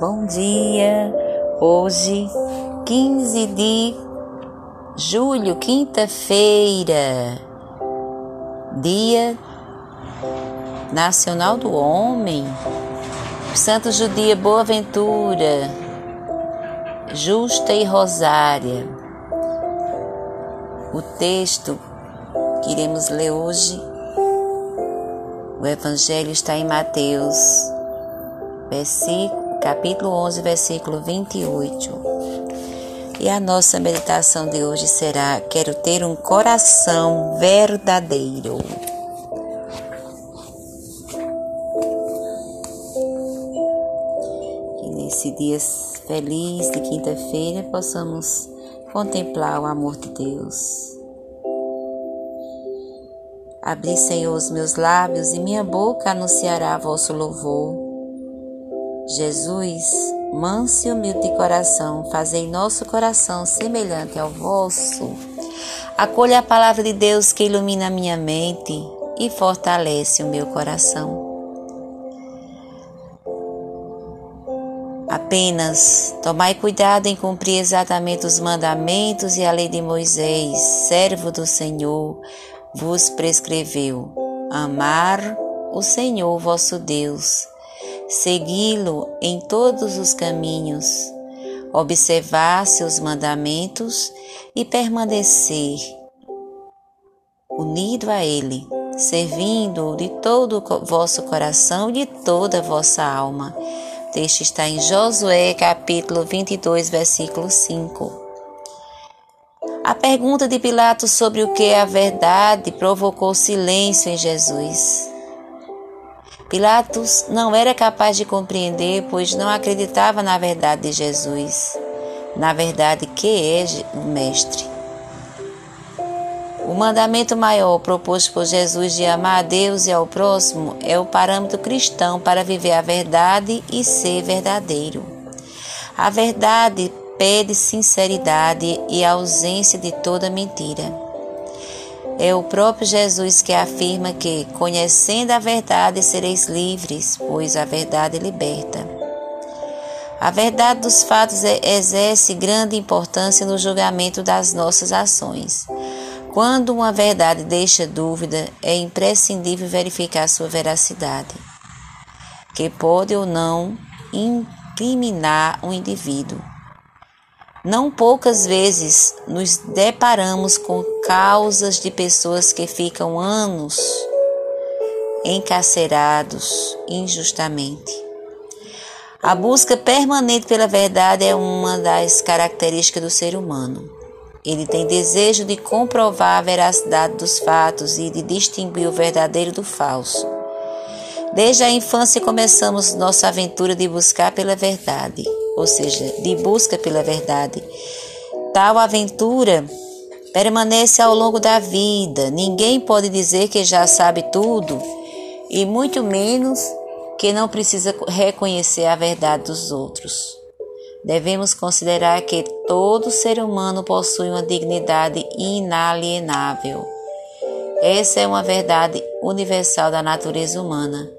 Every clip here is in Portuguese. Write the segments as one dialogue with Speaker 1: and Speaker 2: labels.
Speaker 1: Bom dia! Hoje, 15 de julho, quinta-feira, Dia Nacional do Homem, Santo Judia Boaventura, Justa e Rosária. O texto que iremos ler hoje, o Evangelho está em Mateus versículo, capítulo 11, versículo 28. E a nossa meditação de hoje será: Quero ter um coração verdadeiro. Que nesse dia feliz de quinta-feira possamos contemplar o amor de Deus. Abri, Senhor, os meus lábios e minha boca anunciará vosso louvor. Jesus, manso e humilde de coração, fazei nosso coração semelhante ao vosso. Acolha a palavra de Deus que ilumina a minha mente e fortalece o meu coração. Apenas tomai cuidado em cumprir exatamente os mandamentos e a lei de Moisés, servo do Senhor, vos prescreveu: amar o Senhor vosso Deus segui-lo em todos os caminhos, observar seus mandamentos e permanecer unido a Ele, servindo de todo o vosso coração e de toda a vossa alma. Texto está em Josué, capítulo 22, versículo 5. A pergunta de Pilatos sobre o que é a verdade provocou silêncio em Jesus. Pilatos não era capaz de compreender, pois não acreditava na verdade de Jesus, na verdade que é o Mestre. O mandamento maior proposto por Jesus de amar a Deus e ao próximo é o parâmetro cristão para viver a verdade e ser verdadeiro. A verdade pede sinceridade e ausência de toda mentira. É o próprio Jesus que afirma que, conhecendo a verdade, sereis livres, pois a verdade liberta. A verdade dos fatos exerce grande importância no julgamento das nossas ações. Quando uma verdade deixa dúvida, é imprescindível verificar sua veracidade, que pode ou não incriminar um indivíduo. Não poucas vezes nos deparamos com causas de pessoas que ficam anos encarcerados injustamente. A busca permanente pela verdade é uma das características do ser humano. Ele tem desejo de comprovar a veracidade dos fatos e de distinguir o verdadeiro do falso. Desde a infância começamos nossa aventura de buscar pela verdade ou seja, de busca pela verdade. Tal aventura permanece ao longo da vida. Ninguém pode dizer que já sabe tudo e muito menos que não precisa reconhecer a verdade dos outros. Devemos considerar que todo ser humano possui uma dignidade inalienável. Essa é uma verdade universal da natureza humana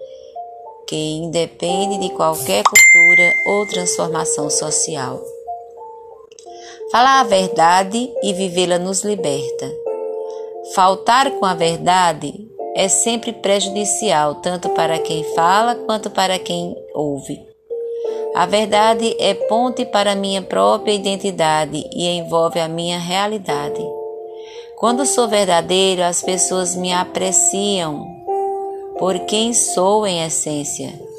Speaker 1: que independe de qualquer cultura ou transformação social. Falar a verdade e vivê-la nos liberta. Faltar com a verdade é sempre prejudicial, tanto para quem fala quanto para quem ouve. A verdade é ponte para a minha própria identidade e envolve a minha realidade. Quando sou verdadeiro, as pessoas me apreciam por quem sou em essência.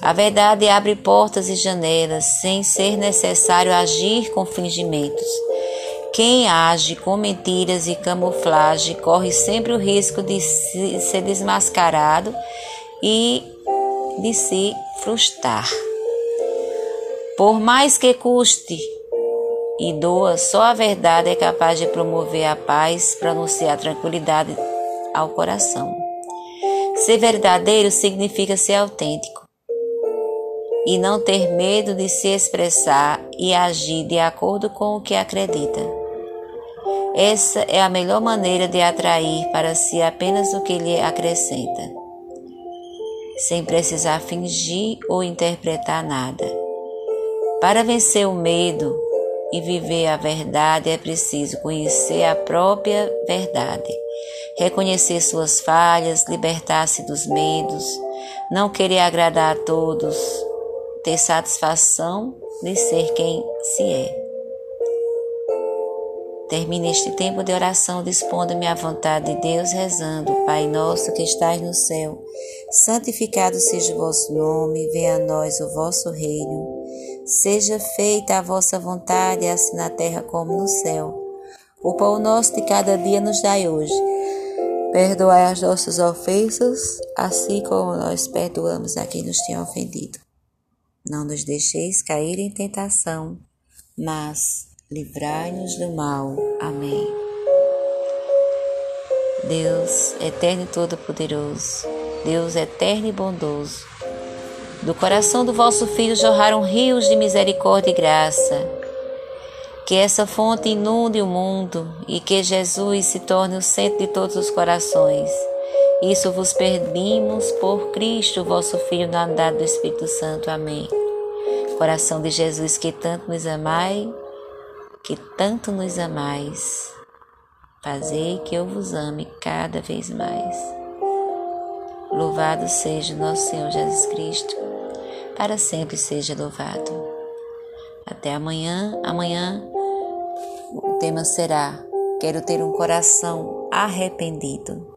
Speaker 1: A verdade abre portas e janelas sem ser necessário agir com fingimentos. Quem age com mentiras e camuflagem corre sempre o risco de ser desmascarado e de se frustrar. Por mais que custe e doa, só a verdade é capaz de promover a paz para anunciar tranquilidade ao coração. Ser verdadeiro significa ser autêntico e não ter medo de se expressar e agir de acordo com o que acredita. Essa é a melhor maneira de atrair para si apenas o que lhe acrescenta, sem precisar fingir ou interpretar nada. Para vencer o medo e viver a verdade é preciso conhecer a própria verdade, reconhecer suas falhas, libertar-se dos medos, não querer agradar a todos, ter satisfação de ser quem se é. Termine este tempo de oração dispondo-me à vontade de Deus, rezando: Pai nosso que estais no céu, santificado seja o vosso nome, venha a nós o vosso reino. Seja feita a vossa vontade, assim na terra como no céu. O pão nosso de cada dia nos dai hoje. Perdoai as nossas ofensas, assim como nós perdoamos a quem nos tem ofendido. Não nos deixeis cair em tentação, mas livrai-nos do mal. Amém. Deus eterno e todo-poderoso, Deus eterno e bondoso, do coração do vosso Filho jorraram rios de misericórdia e graça. Que essa fonte inunde o mundo e que Jesus se torne o centro de todos os corações. Isso vos pedimos por Cristo, vosso Filho, na unidade do Espírito Santo. Amém. Coração de Jesus, que tanto nos amai, que tanto nos amais, fazei que eu vos ame cada vez mais. Louvado seja nosso Senhor Jesus Cristo, para sempre seja louvado. Até amanhã. Amanhã o tema será: Quero ter um coração arrependido.